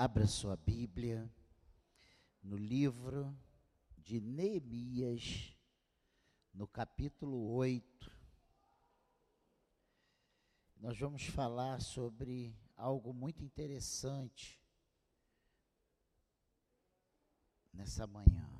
abra sua Bíblia no livro de Neemias, no capítulo 8. Nós vamos falar sobre algo muito interessante nessa manhã.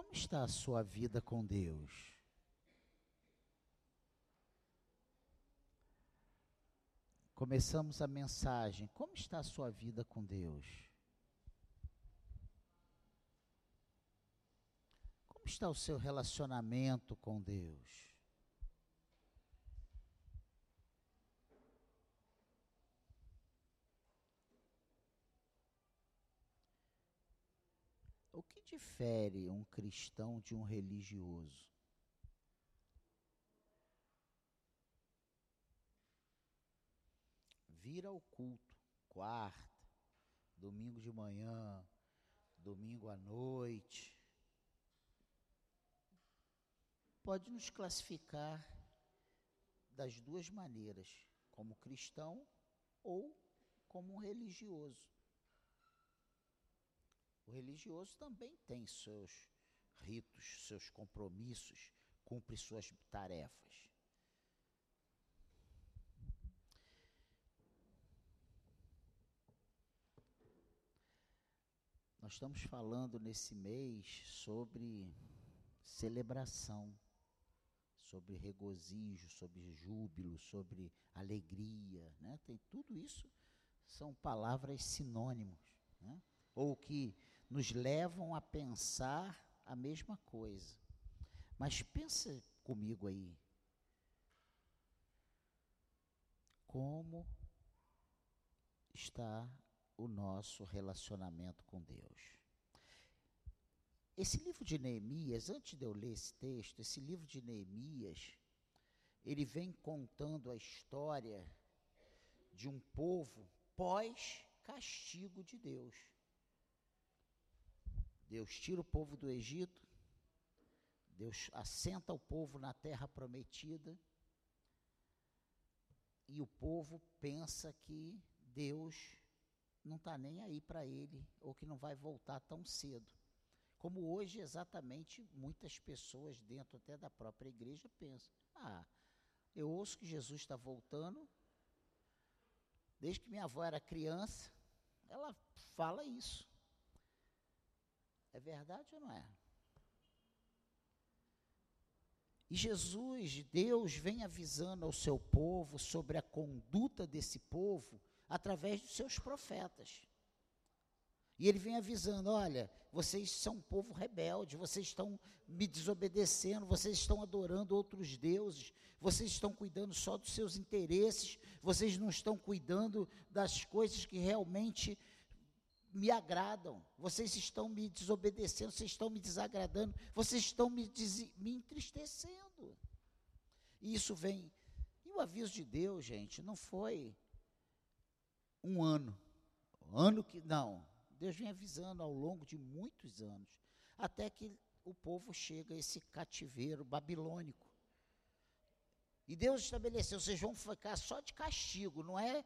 Como está a sua vida com Deus? Começamos a mensagem. Como está a sua vida com Deus? Como está o seu relacionamento com Deus? O que difere um cristão de um religioso? Vir ao culto, quarta, domingo de manhã, domingo à noite, pode nos classificar das duas maneiras, como cristão ou como um religioso. O religioso também tem seus ritos, seus compromissos, cumpre suas tarefas. Nós estamos falando nesse mês sobre celebração, sobre regozijo, sobre júbilo, sobre alegria, né? Tem tudo isso são palavras sinônimos, né? Ou que nos levam a pensar a mesma coisa. Mas pensa comigo aí. Como está o nosso relacionamento com Deus? Esse livro de Neemias, antes de eu ler esse texto, esse livro de Neemias, ele vem contando a história de um povo pós-castigo de Deus. Deus tira o povo do Egito, Deus assenta o povo na terra prometida, e o povo pensa que Deus não está nem aí para ele, ou que não vai voltar tão cedo. Como hoje, exatamente, muitas pessoas, dentro até da própria igreja, pensam: ah, eu ouço que Jesus está voltando, desde que minha avó era criança, ela fala isso. É verdade ou não é? E Jesus, Deus, vem avisando ao seu povo sobre a conduta desse povo através dos seus profetas. E ele vem avisando: olha, vocês são um povo rebelde, vocês estão me desobedecendo, vocês estão adorando outros deuses, vocês estão cuidando só dos seus interesses, vocês não estão cuidando das coisas que realmente me agradam, vocês estão me desobedecendo, vocês estão me desagradando, vocês estão me, me entristecendo. E isso vem. E o aviso de Deus, gente, não foi um ano. Ano que. Não. Deus vem avisando ao longo de muitos anos, até que o povo chega a esse cativeiro babilônico. E Deus estabeleceu, vocês vão ficar só de castigo, não é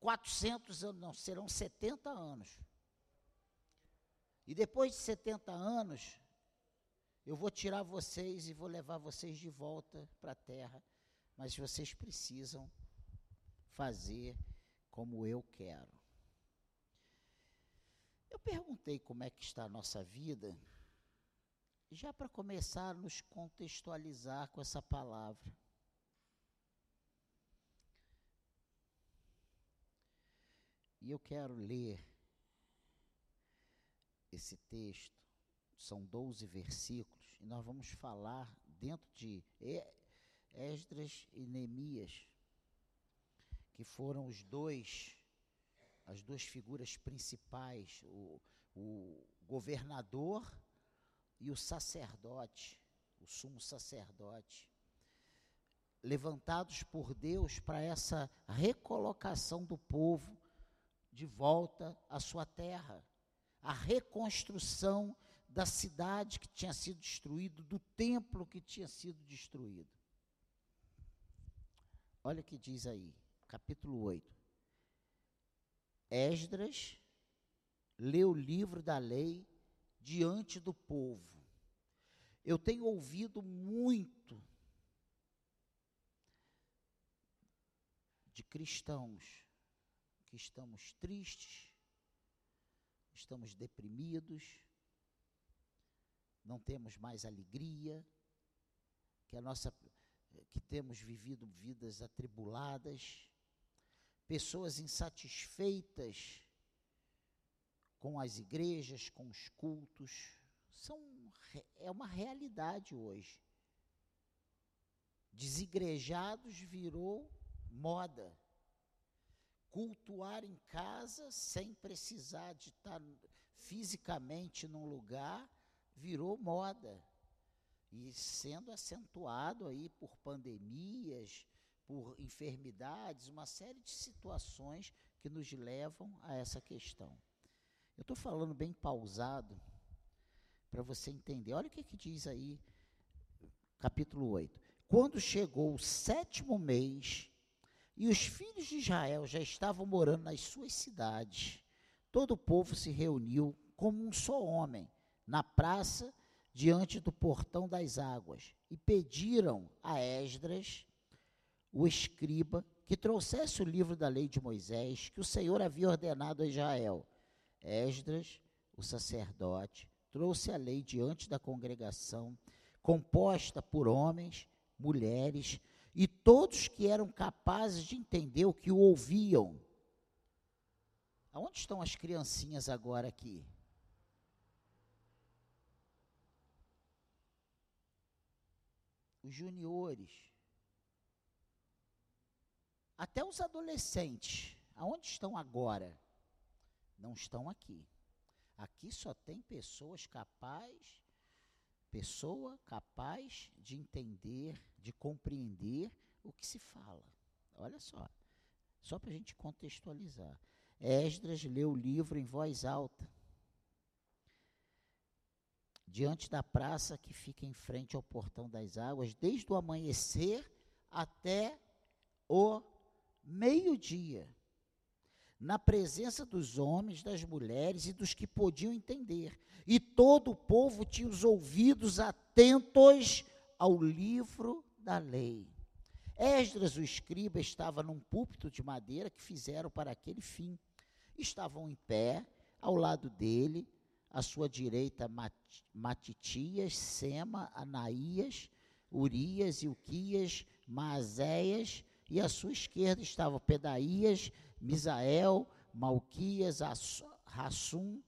400 anos, não, serão 70 anos. E depois de 70 anos, eu vou tirar vocês e vou levar vocês de volta para a terra, mas vocês precisam fazer como eu quero. Eu perguntei como é que está a nossa vida, já para começar a nos contextualizar com essa palavra. E eu quero ler esse texto, são 12 versículos, e nós vamos falar dentro de Esdras e Neemias, que foram os dois, as duas figuras principais, o, o governador e o sacerdote, o sumo sacerdote, levantados por Deus para essa recolocação do povo de volta à sua terra, a reconstrução da cidade que tinha sido destruída, do templo que tinha sido destruído. Olha o que diz aí, capítulo 8. Esdras leu o livro da lei diante do povo. Eu tenho ouvido muito de cristãos que estamos tristes, estamos deprimidos, não temos mais alegria, que a nossa que temos vivido vidas atribuladas, pessoas insatisfeitas com as igrejas, com os cultos, são é uma realidade hoje. Desigrejados virou moda. Cultuar em casa sem precisar de estar fisicamente num lugar virou moda. E sendo acentuado aí por pandemias, por enfermidades, uma série de situações que nos levam a essa questão. Eu estou falando bem pausado para você entender. Olha o que, que diz aí, capítulo 8. Quando chegou o sétimo mês e os filhos de Israel já estavam morando nas suas cidades, todo o povo se reuniu como um só homem na praça diante do portão das águas e pediram a Esdras, o escriba, que trouxesse o livro da lei de Moisés que o Senhor havia ordenado a Israel. Esdras, o sacerdote, trouxe a lei diante da congregação, composta por homens, mulheres e todos que eram capazes de entender o que o ouviam. Aonde estão as criancinhas agora aqui? Os juniores. Até os adolescentes. Aonde estão agora? Não estão aqui. Aqui só tem pessoas capazes, pessoa capaz de entender, de compreender o que se fala. Olha só, só para a gente contextualizar. Esdras leu o livro em voz alta, diante da praça que fica em frente ao portão das águas, desde o amanhecer até o meio-dia na presença dos homens, das mulheres e dos que podiam entender. E todo o povo tinha os ouvidos atentos ao livro da lei. Esdras, o escriba, estava num púlpito de madeira que fizeram para aquele fim. Estavam em pé, ao lado dele, à sua direita, Mat Matitias, Sema, Anaías, Urias, Ilquias, Maazéias, e à sua esquerda estavam Pedaías, Misael, Malquias, Rassum,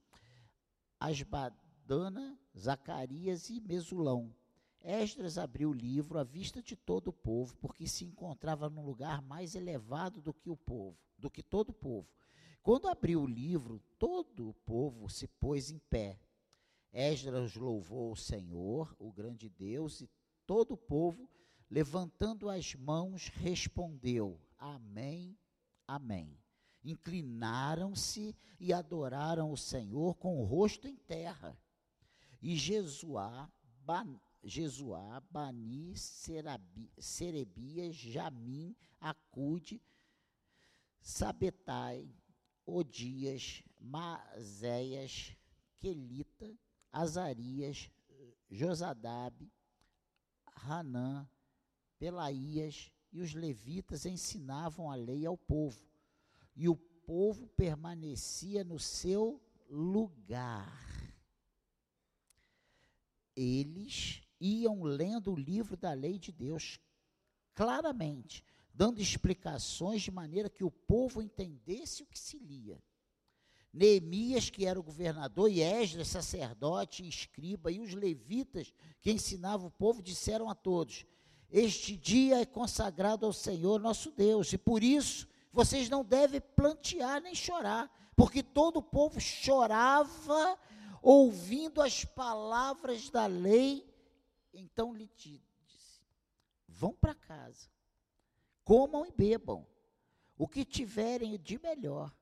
Asbadana, Zacarias e Mesulão. Esdras abriu o livro à vista de todo o povo, porque se encontrava num lugar mais elevado do que o povo, do que todo o povo. Quando abriu o livro, todo o povo se pôs em pé. Esdras louvou o Senhor, o grande Deus, e todo o povo, levantando as mãos, respondeu: Amém, Amém inclinaram-se e adoraram o Senhor com o rosto em terra. E Jesuá, Jesuá Bani, Serabi, Serebias, Jamim, Acude, Sabetai, Odias, Mazéias, Quelita, Azarias, Josadabe, Hanã, Pelaías e os levitas ensinavam a lei ao povo e o povo permanecia no seu lugar. Eles iam lendo o livro da lei de Deus claramente, dando explicações de maneira que o povo entendesse o que se lia. Neemias, que era o governador, e Esdras, sacerdote e escriba, e os levitas que ensinavam o povo, disseram a todos: Este dia é consagrado ao Senhor nosso Deus, e por isso vocês não devem plantear nem chorar, porque todo o povo chorava ouvindo as palavras da lei. Então lhe disse: vão para casa, comam e bebam o que tiverem de melhor,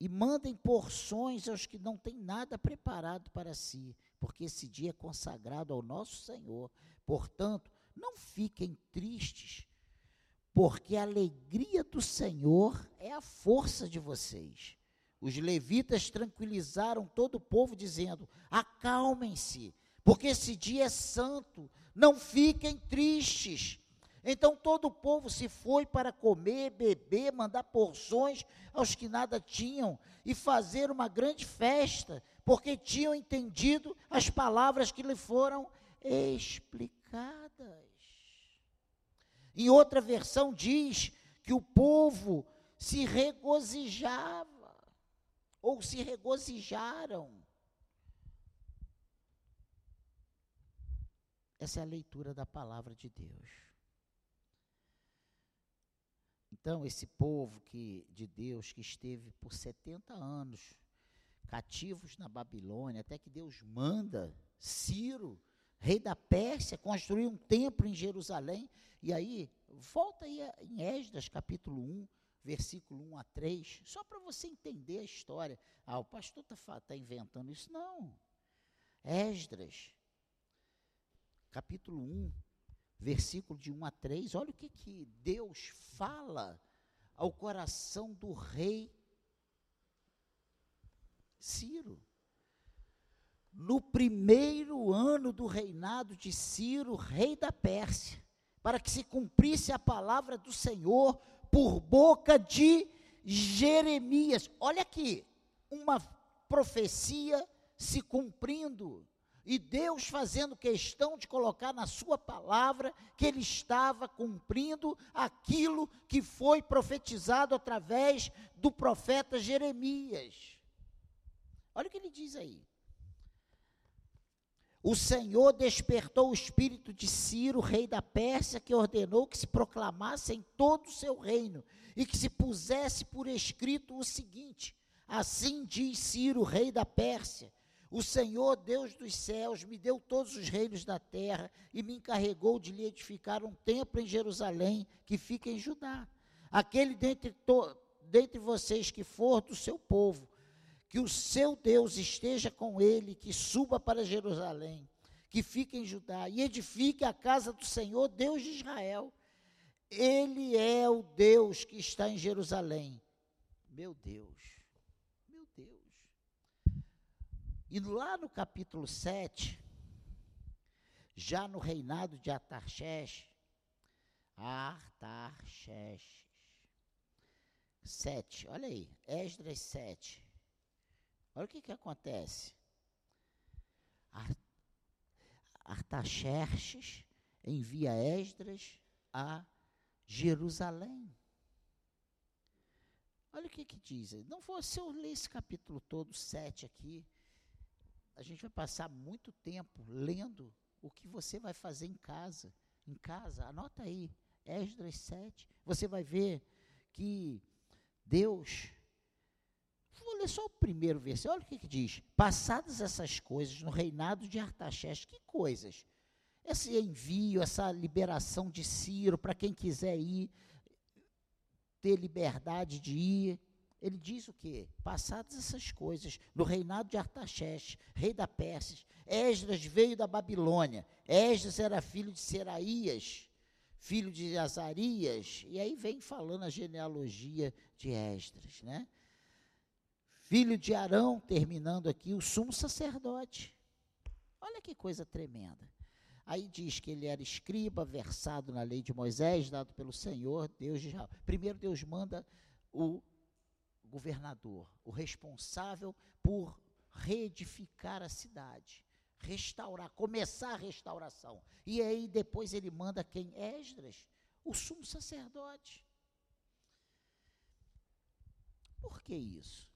e mandem porções aos que não têm nada preparado para si, porque esse dia é consagrado ao nosso Senhor. Portanto, não fiquem tristes, porque a alegria do Senhor é a força de vocês. Os levitas tranquilizaram todo o povo, dizendo: Acalmem-se, porque esse dia é santo, não fiquem tristes. Então todo o povo se foi para comer, beber, mandar porções aos que nada tinham e fazer uma grande festa, porque tinham entendido as palavras que lhe foram explicadas. Em outra versão diz que o povo se regozijava, ou se regozijaram. Essa é a leitura da palavra de Deus. Então, esse povo que, de Deus que esteve por 70 anos cativos na Babilônia, até que Deus manda Ciro, rei da Pérsia, construir um templo em Jerusalém. E aí, volta aí em Esdras, capítulo 1, versículo 1 a 3, só para você entender a história. Ah, o pastor está tá inventando isso. Não. Esdras, capítulo 1, versículo de 1 a 3, olha o que, que Deus fala ao coração do rei Ciro. No primeiro ano do reinado de Ciro, rei da Pérsia, para que se cumprisse a palavra do Senhor por boca de Jeremias. Olha aqui, uma profecia se cumprindo. E Deus fazendo questão de colocar na sua palavra que ele estava cumprindo aquilo que foi profetizado através do profeta Jeremias. Olha o que ele diz aí. O Senhor despertou o espírito de Ciro, rei da Pérsia, que ordenou que se proclamasse em todo o seu reino e que se pusesse por escrito o seguinte: Assim diz Ciro, rei da Pérsia o Senhor, Deus dos céus, me deu todos os reinos da terra e me encarregou de lhe edificar um templo em Jerusalém, que fica em Judá. Aquele dentre, to, dentre vocês que for do seu povo, que o seu Deus esteja com ele, que suba para Jerusalém, que fique em Judá, e edifique a casa do Senhor, Deus de Israel. Ele é o Deus que está em Jerusalém. Meu Deus. E lá no capítulo 7, já no reinado de Atarxés, Artaxerxes, 7, olha aí, Esdras 7. Olha o que, que acontece. Artaxerxes envia Esdras a Jerusalém. Olha o que, que diz. Não vou, se eu ler esse capítulo todo, 7 aqui, a gente vai passar muito tempo lendo o que você vai fazer em casa. Em casa, anota aí, Esdras 7. Você vai ver que Deus. Vou ler só o primeiro versículo. Olha o que, que diz. Passadas essas coisas no reinado de Artaxerxes, que coisas? Esse envio, essa liberação de Ciro para quem quiser ir, ter liberdade de ir ele diz o quê? Passadas essas coisas, no reinado de Artaxerxes, rei da Pérsia, Esdras veio da Babilônia. Esdras era filho de Seraías, filho de Azarias, e aí vem falando a genealogia de Esdras, né? Filho de Arão, terminando aqui, o sumo sacerdote. Olha que coisa tremenda. Aí diz que ele era escriba, versado na lei de Moisés, dado pelo Senhor, Deus de Israel. Primeiro Deus manda o governador, o responsável por reedificar a cidade, restaurar, começar a restauração. E aí depois ele manda quem? Esdras, o sumo sacerdote. Por que isso?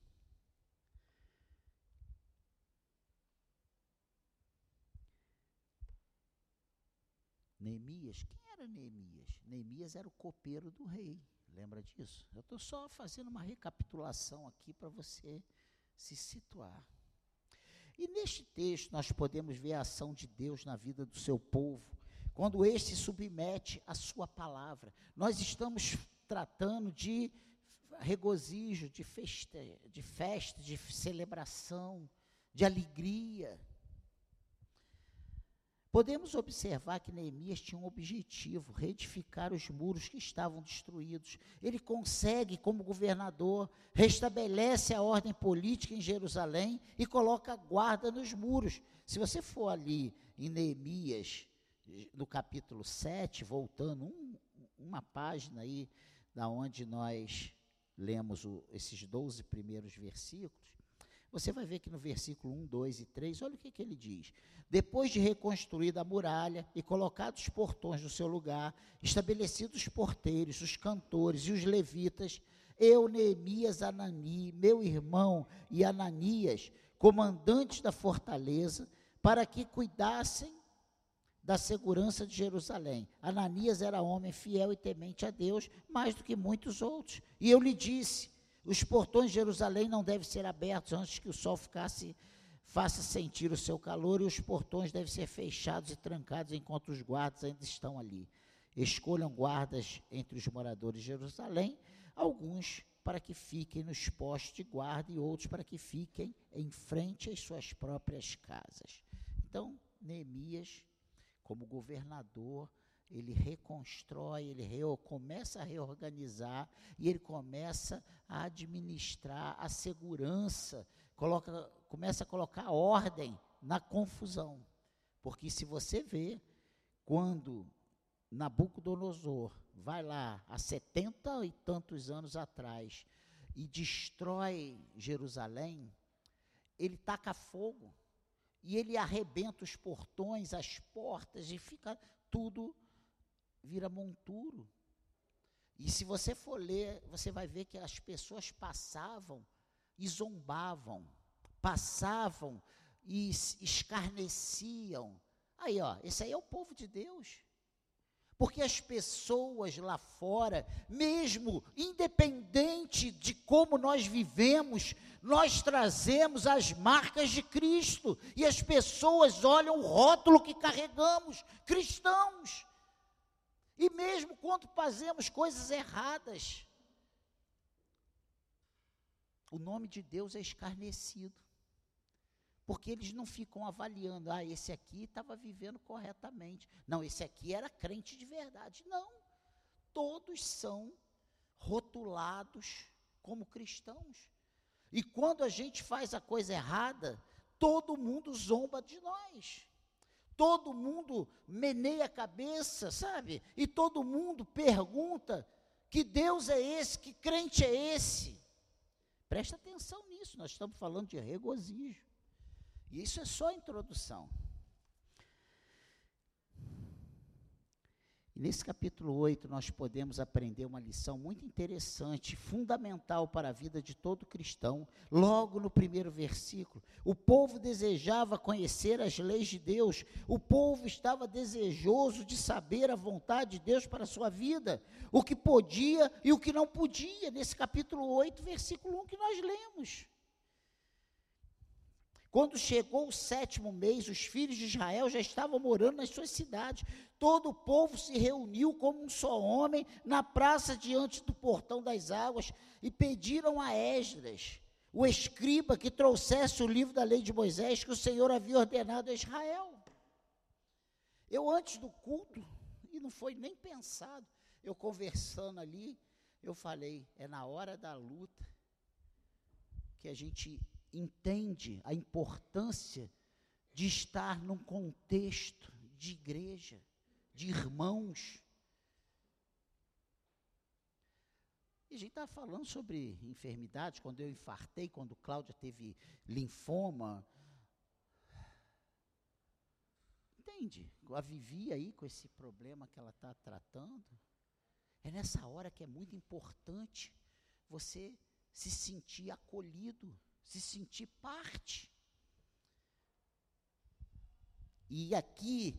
Neemias, quem era Neemias? Neemias era o copeiro do rei. Lembra disso? Eu estou só fazendo uma recapitulação aqui para você se situar. E neste texto nós podemos ver a ação de Deus na vida do seu povo, quando este submete a sua palavra. Nós estamos tratando de regozijo, de festa, de festa, de celebração, de alegria. Podemos observar que Neemias tinha um objetivo: reedificar os muros que estavam destruídos. Ele consegue, como governador, restabelece a ordem política em Jerusalém e coloca guarda nos muros. Se você for ali em Neemias, no capítulo 7, voltando um, uma página aí, da onde nós lemos o, esses 12 primeiros versículos, você vai ver que no versículo 1, 2 e 3, olha o que, que ele diz. Depois de reconstruída a muralha e colocados os portões no seu lugar, estabelecidos os porteiros, os cantores e os levitas, eu, Neemias, Anani, meu irmão e Ananias, comandantes da fortaleza, para que cuidassem da segurança de Jerusalém. Ananias era homem fiel e temente a Deus, mais do que muitos outros. E eu lhe disse: os portões de Jerusalém não devem ser abertos antes que o sol ficasse, faça sentir o seu calor, e os portões devem ser fechados e trancados enquanto os guardas ainda estão ali. Escolham guardas entre os moradores de Jerusalém, alguns para que fiquem nos postos de guarda e outros para que fiquem em frente às suas próprias casas. Então, Neemias como governador, ele reconstrói, ele começa a reorganizar e ele começa a administrar a segurança, coloca, começa a colocar ordem na confusão. Porque se você vê, quando Nabucodonosor vai lá há setenta e tantos anos atrás e destrói Jerusalém, ele taca fogo e ele arrebenta os portões, as portas, e fica tudo, vira monturo. E se você for ler, você vai ver que as pessoas passavam e zombavam, passavam e escarneciam. Aí, ó, esse aí é o povo de Deus. Porque as pessoas lá fora, mesmo independente de como nós vivemos, nós trazemos as marcas de Cristo e as pessoas olham o rótulo que carregamos, cristãos. E mesmo quando fazemos coisas erradas, o nome de Deus é escarnecido. Porque eles não ficam avaliando, ah, esse aqui estava vivendo corretamente. Não, esse aqui era crente de verdade. Não. Todos são rotulados como cristãos. E quando a gente faz a coisa errada, todo mundo zomba de nós. Todo mundo meneia a cabeça, sabe? E todo mundo pergunta: que Deus é esse? Que crente é esse? Presta atenção nisso, nós estamos falando de regozijo. E isso é só a introdução. E nesse capítulo 8 nós podemos aprender uma lição muito interessante, fundamental para a vida de todo cristão. Logo no primeiro versículo, o povo desejava conhecer as leis de Deus, o povo estava desejoso de saber a vontade de Deus para a sua vida, o que podia e o que não podia, nesse capítulo 8, versículo 1 que nós lemos. Quando chegou o sétimo mês, os filhos de Israel já estavam morando nas suas cidades. Todo o povo se reuniu como um só homem na praça diante do portão das águas e pediram a Esdras, o escriba, que trouxesse o livro da lei de Moisés que o Senhor havia ordenado a Israel. Eu, antes do culto, e não foi nem pensado, eu conversando ali, eu falei: é na hora da luta que a gente entende a importância de estar num contexto de igreja, de irmãos. E a gente estava falando sobre enfermidades, quando eu infartei, quando Cláudia teve linfoma. Entende? A Vivi aí com esse problema que ela está tratando. É nessa hora que é muito importante você se sentir acolhido se sentir parte. E aqui,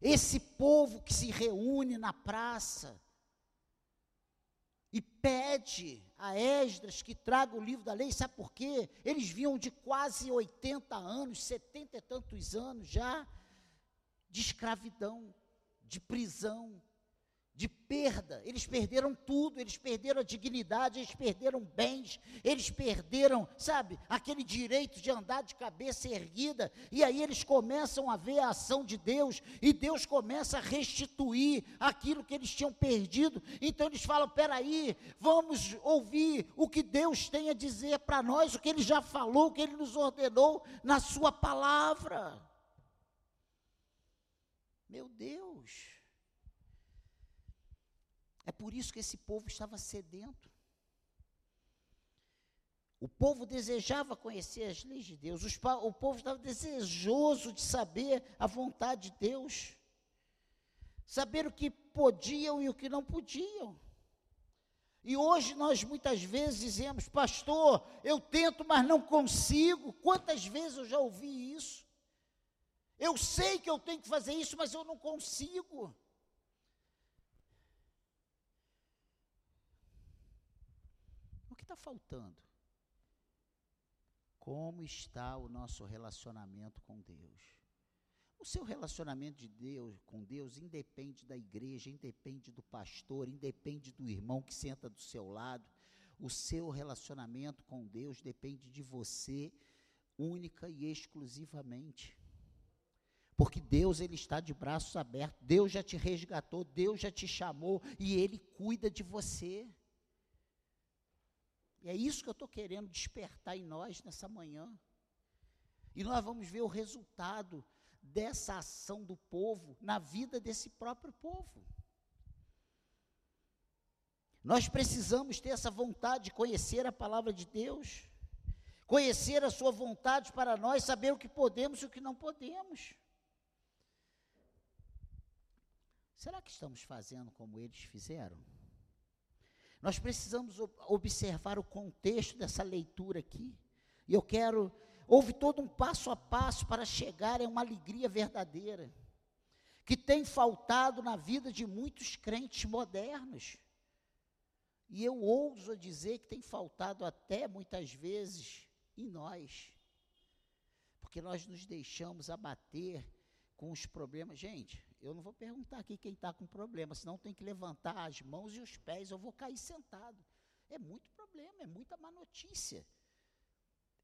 esse povo que se reúne na praça e pede a Esdras que traga o livro da lei, sabe por quê? Eles vinham de quase 80 anos, 70 e tantos anos já, de escravidão, de prisão, de perda, eles perderam tudo, eles perderam a dignidade, eles perderam bens, eles perderam, sabe, aquele direito de andar de cabeça erguida, e aí eles começam a ver a ação de Deus, e Deus começa a restituir aquilo que eles tinham perdido. Então eles falam: peraí, vamos ouvir o que Deus tem a dizer para nós, o que Ele já falou, o que Ele nos ordenou na Sua palavra. Meu Deus. É por isso que esse povo estava sedento. O povo desejava conhecer as leis de Deus, Os, o povo estava desejoso de saber a vontade de Deus, saber o que podiam e o que não podiam. E hoje nós muitas vezes dizemos, pastor, eu tento, mas não consigo. Quantas vezes eu já ouvi isso? Eu sei que eu tenho que fazer isso, mas eu não consigo. Está faltando? Como está o nosso relacionamento com Deus? O seu relacionamento de Deus com Deus independe da igreja, independe do pastor, independe do irmão que senta do seu lado. O seu relacionamento com Deus depende de você única e exclusivamente. Porque Deus ele está de braços abertos, Deus já te resgatou, Deus já te chamou e ele cuida de você. E é isso que eu estou querendo despertar em nós nessa manhã. E nós vamos ver o resultado dessa ação do povo na vida desse próprio povo. Nós precisamos ter essa vontade de conhecer a palavra de Deus, conhecer a sua vontade para nós, saber o que podemos e o que não podemos. Será que estamos fazendo como eles fizeram? Nós precisamos observar o contexto dessa leitura aqui. E eu quero. Houve todo um passo a passo para chegar a uma alegria verdadeira, que tem faltado na vida de muitos crentes modernos. E eu ouso dizer que tem faltado até muitas vezes em nós. Porque nós nos deixamos abater com os problemas. Gente, eu não vou perguntar aqui quem está com problema, senão tem que levantar as mãos e os pés, eu vou cair sentado. É muito problema, é muita má notícia.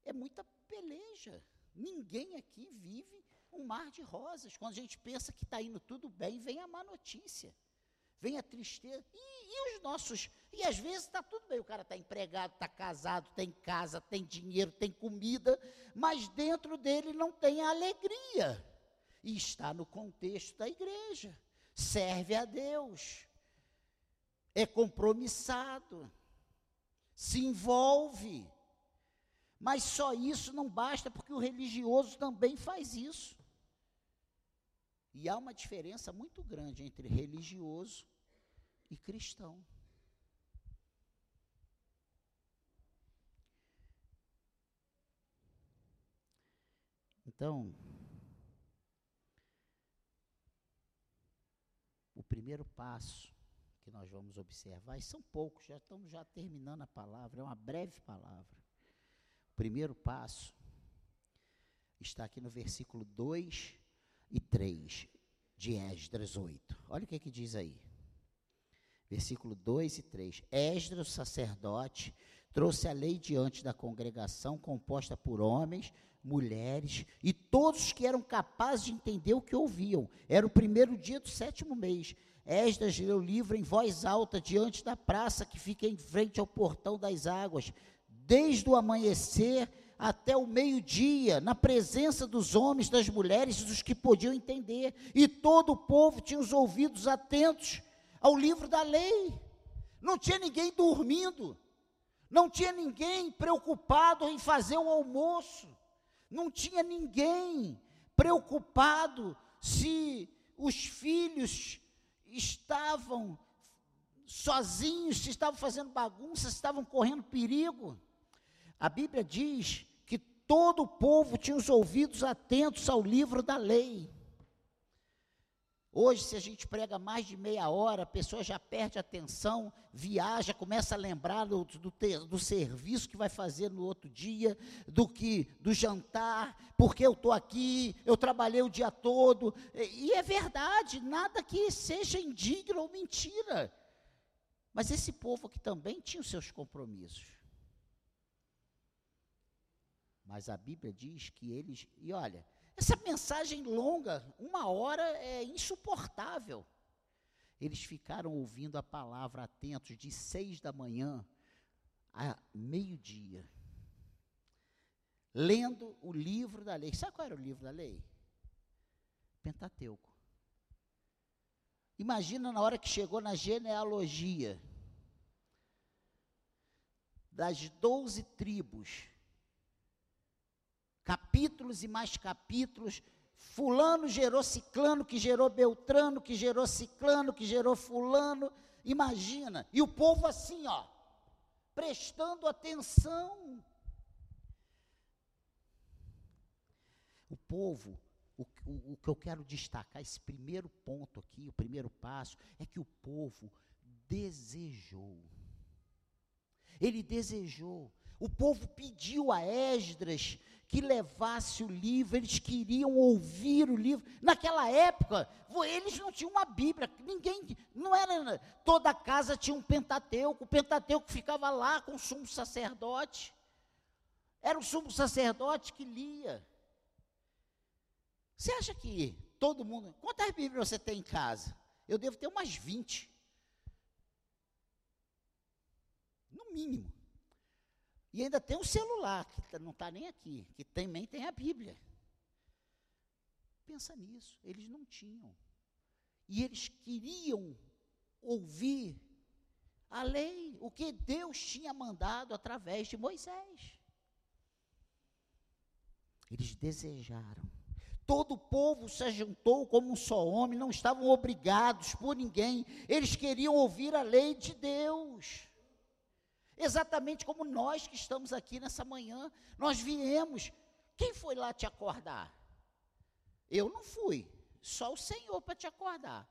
É muita peleja. Ninguém aqui vive um mar de rosas. Quando a gente pensa que está indo tudo bem, vem a má notícia. Vem a tristeza. E, e os nossos. E às vezes está tudo bem. O cara está empregado, está casado, tem casa, tem dinheiro, tem comida, mas dentro dele não tem a alegria e está no contexto da igreja. Serve a Deus, é compromissado, se envolve. Mas só isso não basta, porque o religioso também faz isso. E há uma diferença muito grande entre religioso e cristão. Então, primeiro passo que nós vamos observar, e são poucos, já estamos já terminando a palavra, é uma breve palavra. O primeiro passo está aqui no versículo 2 e 3 de Esdras 8. Olha o que, é que diz aí. Versículo 2 e 3. Esdras, o sacerdote, trouxe a lei diante da congregação, composta por homens, mulheres e todos que eram capazes de entender o que ouviam. Era o primeiro dia do sétimo mês. Esdras leu o livro em voz alta diante da praça que fica em frente ao portão das águas, desde o amanhecer até o meio-dia, na presença dos homens, das mulheres e dos que podiam entender. E todo o povo tinha os ouvidos atentos ao livro da lei. Não tinha ninguém dormindo. Não tinha ninguém preocupado em fazer o almoço não tinha ninguém preocupado se os filhos estavam sozinhos, se estavam fazendo bagunça, se estavam correndo perigo. A Bíblia diz que todo o povo tinha os ouvidos atentos ao livro da lei. Hoje, se a gente prega mais de meia hora, a pessoa já perde atenção, viaja, começa a lembrar do, do, do serviço que vai fazer no outro dia, do que do jantar, porque eu estou aqui, eu trabalhei o dia todo. E, e é verdade, nada que seja indigno ou mentira. Mas esse povo aqui também tinha os seus compromissos. Mas a Bíblia diz que eles. E olha, essa mensagem longa, uma hora, é insuportável. Eles ficaram ouvindo a palavra atentos de seis da manhã a meio-dia, lendo o livro da lei. Sabe qual era o livro da lei? Pentateuco. Imagina na hora que chegou na genealogia das doze tribos capítulos e mais capítulos. Fulano gerou ciclano, que gerou Beltrano, que gerou ciclano, que gerou fulano. Imagina. E o povo assim, ó, prestando atenção. O povo, o, o, o que eu quero destacar, esse primeiro ponto aqui, o primeiro passo, é que o povo desejou. Ele desejou. O povo pediu a Esdras que levasse o livro, eles queriam ouvir o livro. Naquela época, eles não tinham uma Bíblia, ninguém, não era, toda casa tinha um Pentateuco, o Pentateuco ficava lá com o sumo sacerdote. Era o sumo sacerdote que lia. Você acha que todo mundo, quantas Bíblias você tem em casa? Eu devo ter umas 20. No mínimo. E ainda tem um celular, que tá, não está nem aqui, que também tem a Bíblia. Pensa nisso, eles não tinham. E eles queriam ouvir a lei, o que Deus tinha mandado através de Moisés. Eles desejaram. Todo o povo se juntou como um só homem, não estavam obrigados por ninguém, eles queriam ouvir a lei de Deus. Exatamente como nós que estamos aqui nessa manhã, nós viemos. Quem foi lá te acordar? Eu não fui, só o Senhor para te acordar.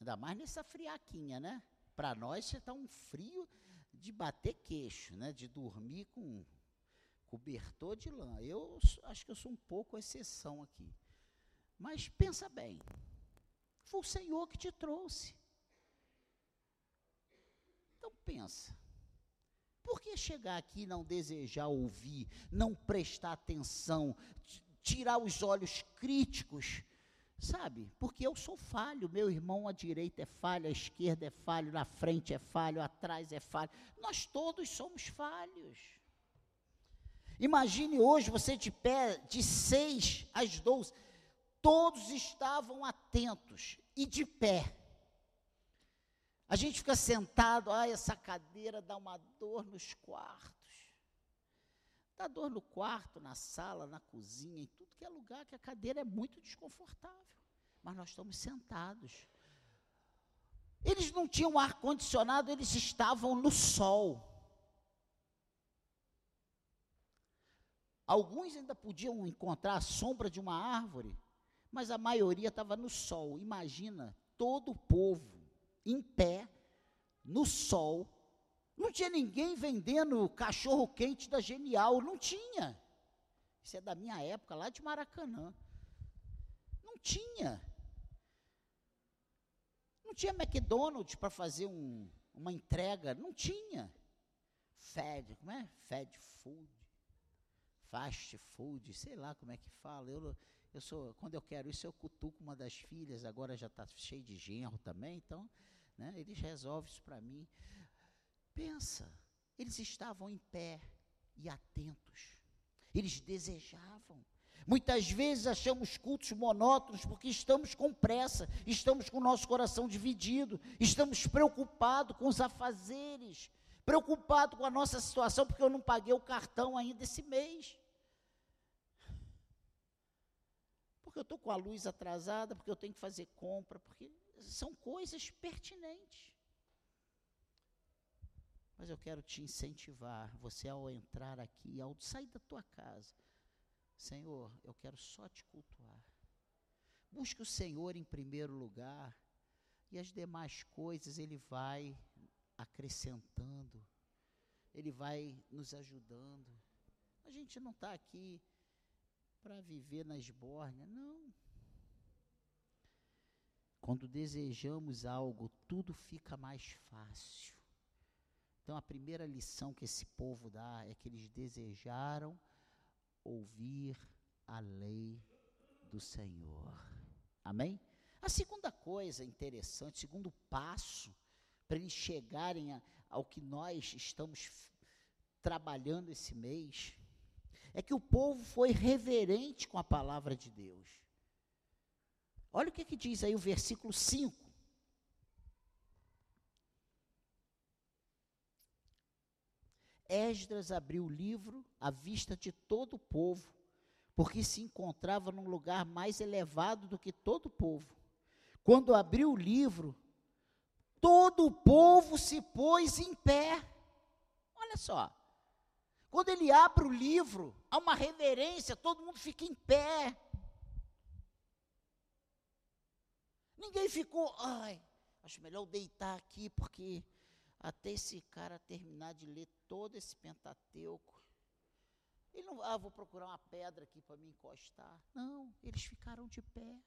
Ainda mais nessa friaquinha, né? Para nós você está um frio de bater queixo, né? De dormir com cobertor de lã. Eu acho que eu sou um pouco exceção aqui. Mas pensa bem, foi o Senhor que te trouxe. Então pensa. Por que chegar aqui e não desejar ouvir, não prestar atenção, tirar os olhos críticos? Sabe? Porque eu sou falho, meu irmão à direita é falho, à esquerda é falho, na frente é falho, atrás é falho. Nós todos somos falhos. Imagine hoje você de pé, de seis às doze, todos estavam atentos e de pé. A gente fica sentado, ah, essa cadeira dá uma dor nos quartos. Dá dor no quarto, na sala, na cozinha, em tudo que é lugar que a cadeira é muito desconfortável. Mas nós estamos sentados. Eles não tinham ar condicionado, eles estavam no sol. Alguns ainda podiam encontrar a sombra de uma árvore, mas a maioria estava no sol. Imagina todo o povo em pé, no sol. Não tinha ninguém vendendo cachorro quente da Genial, não tinha. Isso é da minha época, lá de Maracanã. Não tinha. Não tinha McDonald's para fazer um, uma entrega, não tinha. Fed, como é? Fed food, fast food, sei lá como é que fala. Eu, eu sou, quando eu quero isso, eu cutuco uma das filhas, agora já está cheio de genro também, então né? Eles resolvem isso para mim. Pensa, eles estavam em pé e atentos. Eles desejavam. Muitas vezes achamos cultos monótonos porque estamos com pressa, estamos com o nosso coração dividido, estamos preocupados com os afazeres, preocupados com a nossa situação porque eu não paguei o cartão ainda esse mês. Porque eu estou com a luz atrasada, porque eu tenho que fazer compra, porque são coisas pertinentes. Mas eu quero te incentivar, você ao entrar aqui, ao sair da tua casa, Senhor, eu quero só te cultuar. Busque o Senhor em primeiro lugar e as demais coisas Ele vai acrescentando, Ele vai nos ajudando. A gente não está aqui para viver na esbórnia, não. Quando desejamos algo, tudo fica mais fácil. Então, a primeira lição que esse povo dá é que eles desejaram ouvir a lei do Senhor. Amém? A segunda coisa interessante, segundo passo para eles chegarem a, ao que nós estamos trabalhando esse mês, é que o povo foi reverente com a palavra de Deus. Olha o que, que diz aí o versículo 5. Esdras abriu o livro à vista de todo o povo, porque se encontrava num lugar mais elevado do que todo o povo. Quando abriu o livro, todo o povo se pôs em pé. Olha só. Quando ele abre o livro, há uma reverência, todo mundo fica em pé. Ninguém ficou, ai, acho melhor eu deitar aqui, porque até esse cara terminar de ler todo esse Pentateuco, ele não, ah, vou procurar uma pedra aqui para me encostar. Não, eles ficaram de pé.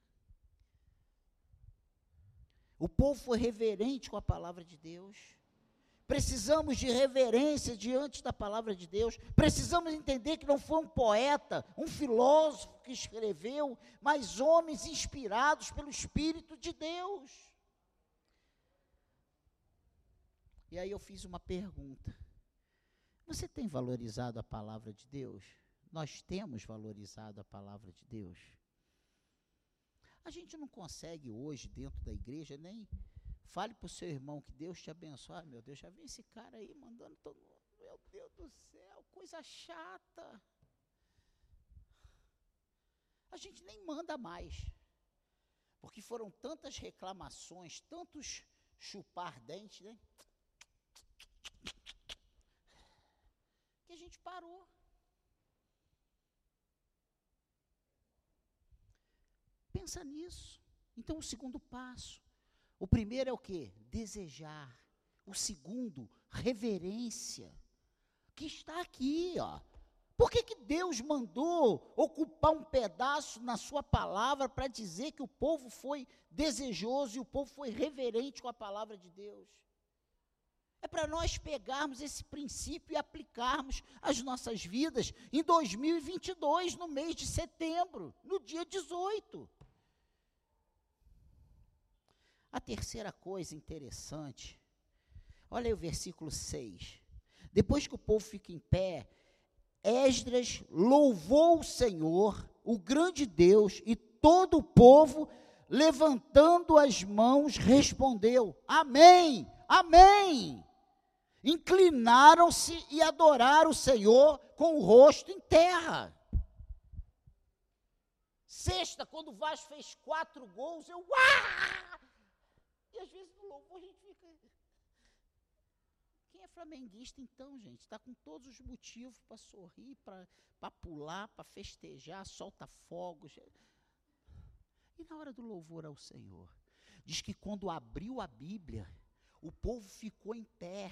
O povo foi reverente com a palavra de Deus. Precisamos de reverência diante da palavra de Deus. Precisamos entender que não foi um poeta, um filósofo que escreveu, mas homens inspirados pelo Espírito de Deus. E aí eu fiz uma pergunta: Você tem valorizado a palavra de Deus? Nós temos valorizado a palavra de Deus? A gente não consegue hoje, dentro da igreja, nem Fale para o seu irmão que Deus te abençoe. Ah, meu Deus, já vi esse cara aí mandando todo mundo. Meu Deus do céu, coisa chata. A gente nem manda mais. Porque foram tantas reclamações, tantos chupar dente, né? Que a gente parou. Pensa nisso. Então, o segundo passo o primeiro é o que? Desejar. O segundo, reverência. Que está aqui, ó. Por que, que Deus mandou ocupar um pedaço na sua palavra para dizer que o povo foi desejoso e o povo foi reverente com a palavra de Deus? É para nós pegarmos esse princípio e aplicarmos às nossas vidas em 2022, no mês de setembro, no dia 18. A terceira coisa interessante, olha aí o versículo 6. Depois que o povo fica em pé, Esdras louvou o Senhor, o grande Deus, e todo o povo, levantando as mãos, respondeu: Amém, Amém. Inclinaram-se e adoraram o Senhor com o rosto em terra. Sexta, quando o Vasco fez quatro gols, eu. Uá! Às vezes no louvor a gente fica. Quem é flamenguista então, gente? Está com todos os motivos para sorrir, para pular, para festejar, solta fogos. E na hora do louvor ao Senhor, diz que quando abriu a Bíblia, o povo ficou em pé.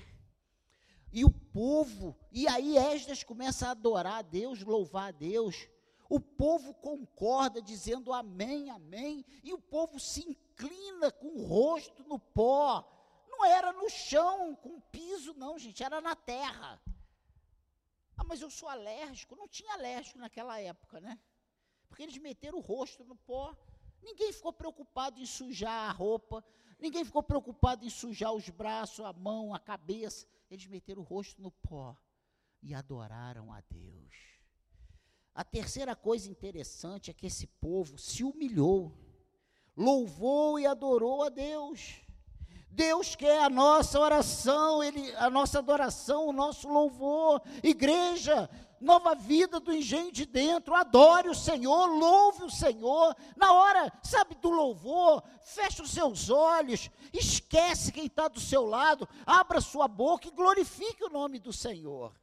E o povo, e aí Esdras começa a adorar a Deus, louvar a Deus. O povo concorda, dizendo amém, amém, e o povo se inclina com o rosto no pó. Não era no chão, com piso, não, gente, era na terra. Ah, mas eu sou alérgico. Não tinha alérgico naquela época, né? Porque eles meteram o rosto no pó. Ninguém ficou preocupado em sujar a roupa, ninguém ficou preocupado em sujar os braços, a mão, a cabeça. Eles meteram o rosto no pó e adoraram a Deus. A terceira coisa interessante é que esse povo se humilhou, louvou e adorou a Deus. Deus quer a nossa oração, ele, a nossa adoração, o nosso louvor. Igreja, nova vida do engenho de dentro, adore o Senhor, louve o Senhor. Na hora, sabe, do louvor, fecha os seus olhos, esquece quem está do seu lado, abra sua boca e glorifique o nome do Senhor.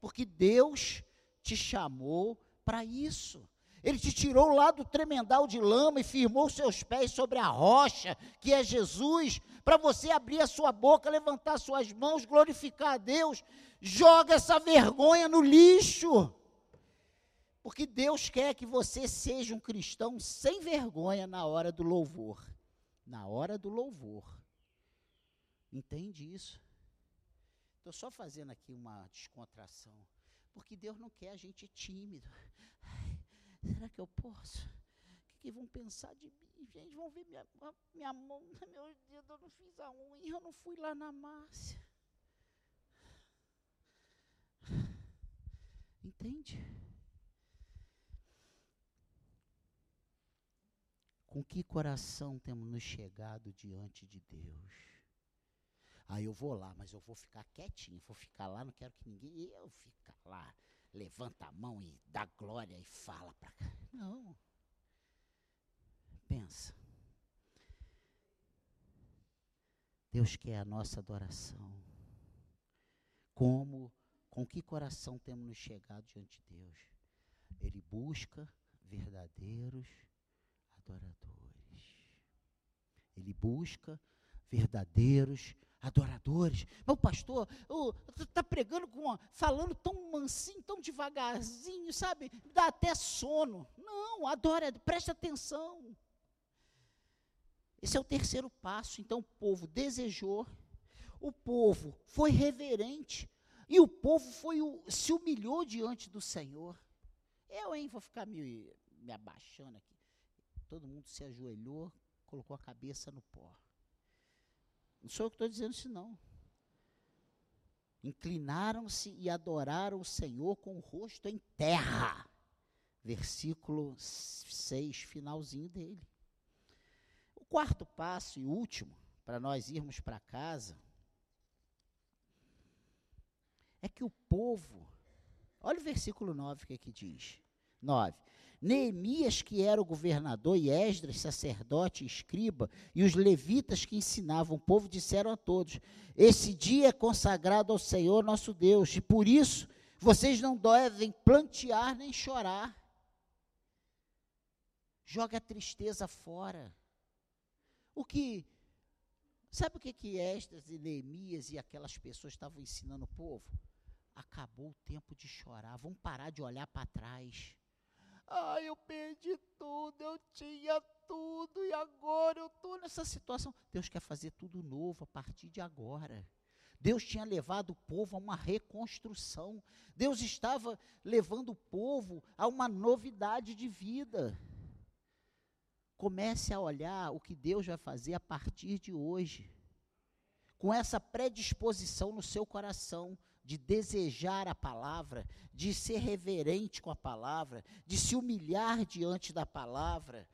Porque Deus te chamou para isso. Ele te tirou lá do tremendal de lama e firmou seus pés sobre a rocha, que é Jesus, para você abrir a sua boca, levantar suas mãos, glorificar a Deus. Joga essa vergonha no lixo. Porque Deus quer que você seja um cristão sem vergonha na hora do louvor. Na hora do louvor. Entende isso? Estou só fazendo aqui uma descontração. Porque Deus não quer a gente tímido. Ai, será que eu posso? O que, que, vão pensar de mim? Gente, vão ver minha, minha mão, meu dedo, eu não fiz a unha, eu não fui lá na Márcia. Entende? Com que coração temos nos chegado diante de Deus? Aí eu vou lá, mas eu vou ficar quietinho, vou ficar lá, não quero que ninguém. Eu ficar lá, levanta a mão e dá glória e fala para cá. Não. Pensa. Deus quer a nossa adoração. Como, com que coração temos nos chegado diante de Deus? Ele busca verdadeiros adoradores. Ele busca verdadeiros adoradores. Meu pastor, está pregando com falando tão mansinho, tão devagarzinho, sabe? Dá até sono. Não, adora, presta atenção. Esse é o terceiro passo. Então o povo desejou, o povo foi reverente e o povo foi se humilhou diante do Senhor. Eu, hein, vou ficar me, me abaixando aqui. Todo mundo se ajoelhou, colocou a cabeça no pó. Não sou eu que estou dizendo isso, não. Inclinaram-se e adoraram o Senhor com o rosto em terra. Versículo 6, finalzinho dele. O quarto passo e último, para nós irmos para casa, é que o povo, olha o versículo 9 o que, é que diz. 9. Neemias, que era o governador, e Esdras, sacerdote e escriba, e os levitas que ensinavam o povo, disseram a todos: Esse dia é consagrado ao Senhor nosso Deus, e por isso vocês não devem plantear nem chorar. Joga a tristeza fora. O que. Sabe o que, que Esdras e Neemias e aquelas pessoas estavam ensinando o povo? Acabou o tempo de chorar, vamos parar de olhar para trás. Ah, eu perdi tudo, eu tinha tudo e agora eu estou nessa situação. Deus quer fazer tudo novo a partir de agora. Deus tinha levado o povo a uma reconstrução. Deus estava levando o povo a uma novidade de vida. Comece a olhar o que Deus vai fazer a partir de hoje. Com essa predisposição no seu coração de desejar a palavra, de ser reverente com a palavra, de se humilhar diante da palavra,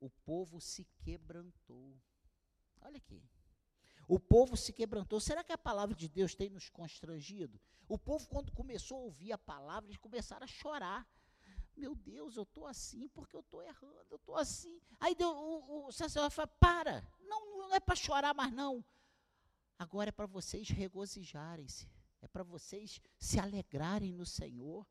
o povo se quebrantou. Olha aqui. O povo se quebrantou. Será que a palavra de Deus tem nos constrangido? O povo, quando começou a ouvir a palavra, eles começaram a chorar. Meu Deus, eu estou assim porque eu estou errando, eu estou assim. Aí o, o sacerdote fala: para, não, não é para chorar mais, não. Agora é para vocês regozijarem-se é para vocês se alegrarem no Senhor.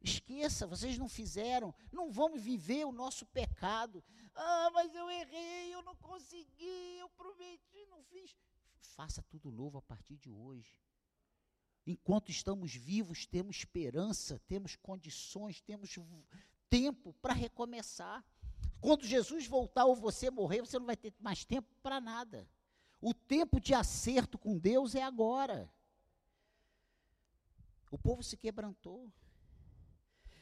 Esqueça, vocês não fizeram, não vamos viver o nosso pecado. Ah, mas eu errei, eu não consegui, eu prometi, não fiz. Faça tudo novo a partir de hoje. Enquanto estamos vivos, temos esperança, temos condições, temos tempo para recomeçar. Quando Jesus voltar ou você morrer, você não vai ter mais tempo para nada. O tempo de acerto com Deus é agora. O povo se quebrantou.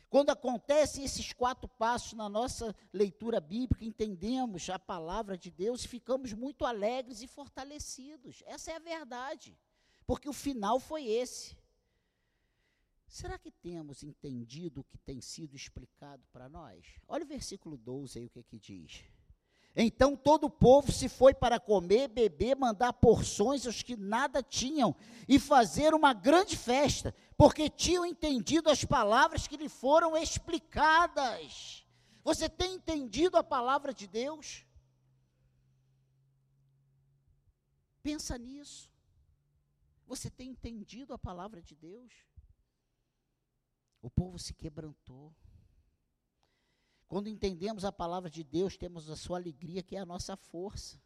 Quando acontecem esses quatro passos na nossa leitura bíblica, entendemos a palavra de Deus e ficamos muito alegres e fortalecidos. Essa é a verdade. Porque o final foi esse. Será que temos entendido o que tem sido explicado para nós? Olha o versículo 12 aí, o que, que diz. Então todo o povo se foi para comer, beber, mandar porções aos que nada tinham e fazer uma grande festa, porque tinham entendido as palavras que lhe foram explicadas. Você tem entendido a palavra de Deus? Pensa nisso. Você tem entendido a palavra de Deus? O povo se quebrantou. Quando entendemos a palavra de Deus, temos a sua alegria, que é a nossa força.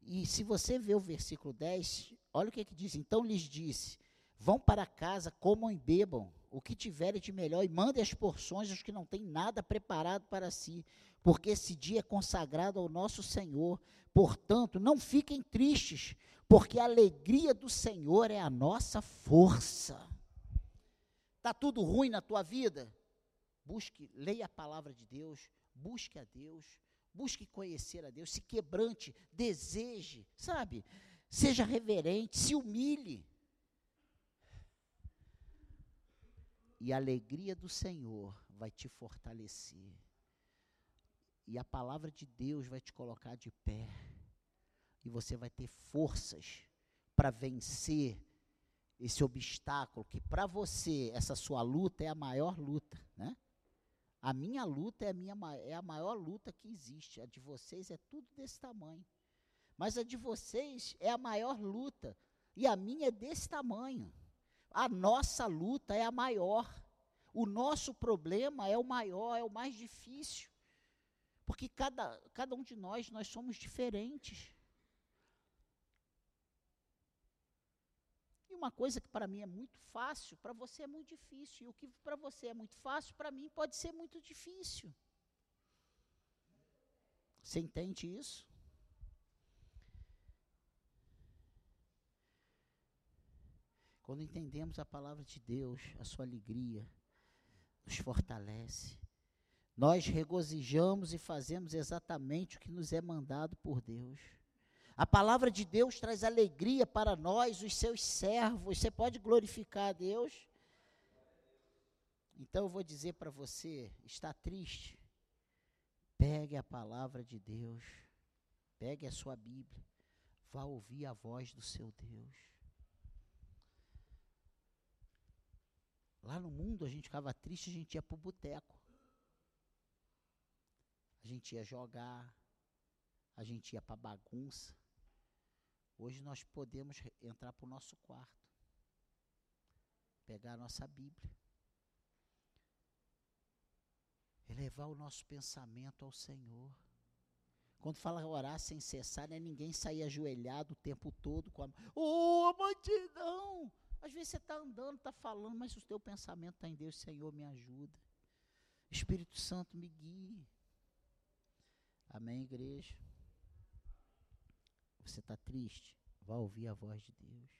E se você vê o versículo 10, olha o que, que diz. Então lhes disse: Vão para casa, comam e bebam o que tiverem de melhor e mandem as porções aos que não têm nada preparado para si, porque esse dia é consagrado ao nosso Senhor. Portanto, não fiquem tristes, porque a alegria do Senhor é a nossa força. Está tudo ruim na tua vida? Busque, leia a palavra de Deus, busque a Deus, busque conhecer a Deus, se quebrante, deseje, sabe? Seja reverente, se humilhe. E a alegria do Senhor vai te fortalecer. E a palavra de Deus vai te colocar de pé. E você vai ter forças para vencer esse obstáculo que para você essa sua luta é a maior luta, né? A minha luta é a, minha, é a maior luta que existe. A de vocês é tudo desse tamanho. Mas a de vocês é a maior luta. E a minha é desse tamanho. A nossa luta é a maior. O nosso problema é o maior, é o mais difícil. Porque cada, cada um de nós, nós somos diferentes. E uma coisa que para mim é muito fácil, para você é muito difícil. E o que para você é muito fácil, para mim pode ser muito difícil. Você entende isso? Quando entendemos a palavra de Deus, a sua alegria nos fortalece. Nós regozijamos e fazemos exatamente o que nos é mandado por Deus. A palavra de Deus traz alegria para nós, os seus servos. Você pode glorificar a Deus? Então eu vou dizer para você: está triste? Pegue a palavra de Deus, pegue a sua Bíblia, vá ouvir a voz do seu Deus. Lá no mundo a gente ficava triste, a gente ia para o boteco. A gente ia jogar, a gente ia para bagunça. Hoje nós podemos entrar para o nosso quarto, pegar a nossa Bíblia, elevar o nosso pensamento ao Senhor. Quando fala orar sem cessar, não é ninguém sair ajoelhado o tempo todo com a. Oh, multidão! Às vezes você está andando, está falando, mas o teu pensamento está em Deus, Senhor, me ajuda. Espírito Santo, me guie. Amém, igreja? Você está triste? Vá ouvir a voz de Deus.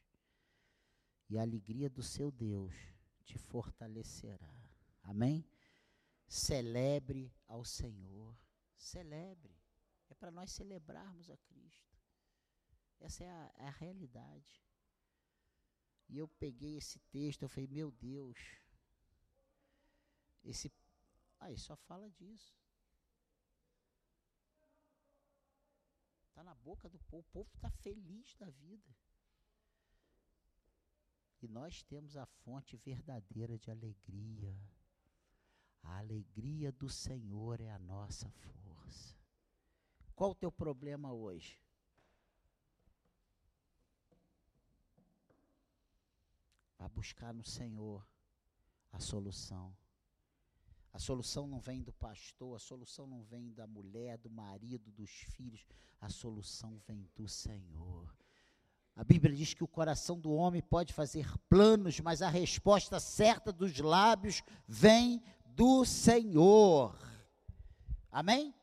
E a alegria do seu Deus te fortalecerá. Amém? Celebre ao Senhor. Celebre. É para nós celebrarmos a Cristo. Essa é a, é a realidade. E eu peguei esse texto, eu falei, meu Deus, esse. Aí só fala disso. Está na boca do povo, o povo está feliz da vida. E nós temos a fonte verdadeira de alegria. A alegria do Senhor é a nossa força. Qual o teu problema hoje? a buscar no Senhor a solução. A solução não vem do pastor, a solução não vem da mulher, do marido, dos filhos, a solução vem do Senhor. A Bíblia diz que o coração do homem pode fazer planos, mas a resposta certa dos lábios vem do Senhor. Amém?